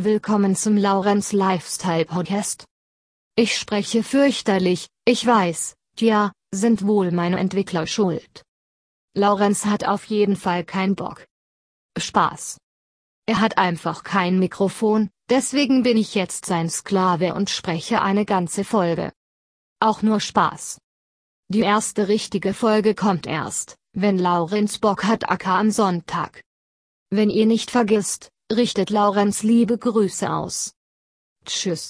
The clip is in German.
Willkommen zum Laurenz Lifestyle Podcast. Ich spreche fürchterlich, ich weiß, tja, sind wohl meine Entwickler schuld. Laurenz hat auf jeden Fall keinen Bock. Spaß. Er hat einfach kein Mikrofon, deswegen bin ich jetzt sein Sklave und spreche eine ganze Folge. Auch nur Spaß. Die erste richtige Folge kommt erst, wenn Laurenz Bock hat Acker am Sonntag. Wenn ihr nicht vergisst, richtet Laurenz liebe Grüße aus. Tschüss.